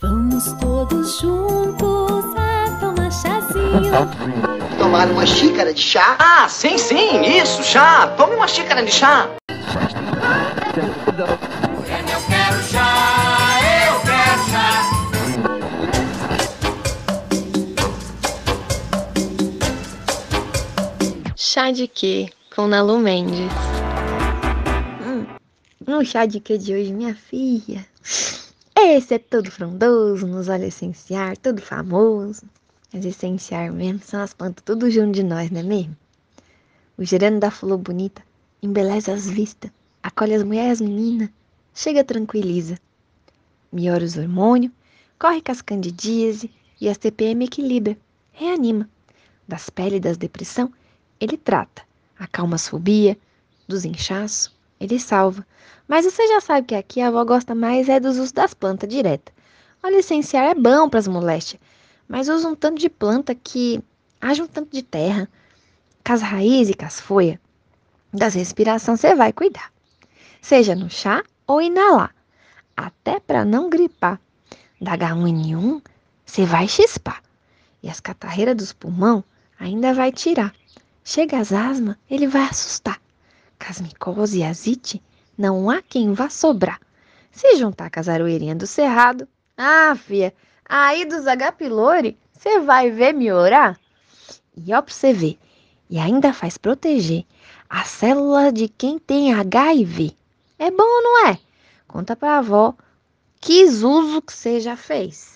Vamos todos juntos a tomar chazinho. Tomar uma xícara de chá? Ah, sim, sim, isso, chá. Tome uma xícara de chá. Chá de quê? Com Nalu Mendes. No chá de quê de hoje, minha filha? Esse é todo frondoso, nos olhos essenciar, todo famoso. Mas essenciar mesmo são as plantas tudo junto de nós, não é mesmo? O gerando da flor bonita embeleza as vistas, acolhe as mulheres meninas, chega tranquiliza. Melhora os hormônios, corre com as candidíase e a CPM equilibra, reanima. Das peles das depressão, ele trata. Acalma as fobia, dos inchaços, ele salva. Mas você já sabe que aqui a avó gosta mais é dos usos das plantas direta. O licenciar é bom para as moléstias, mas usa um tanto de planta que haja um tanto de terra. Com as raízes e com as folhas das respiração você vai cuidar. Seja no chá ou inalar, até para não gripar. Da H1N1 você vai chispar. E as catarreiras dos pulmão ainda vai tirar. Chega as asma, ele vai assustar. Casmicose e azite, não há quem vá sobrar. Se juntar com as aroeirinhas do cerrado, ah, fia, aí dos pylori, você vai ver melhorar. E ó pra você ver, e ainda faz proteger a célula de quem tem HIV. É bom não é? Conta pra avó que uso que você já fez.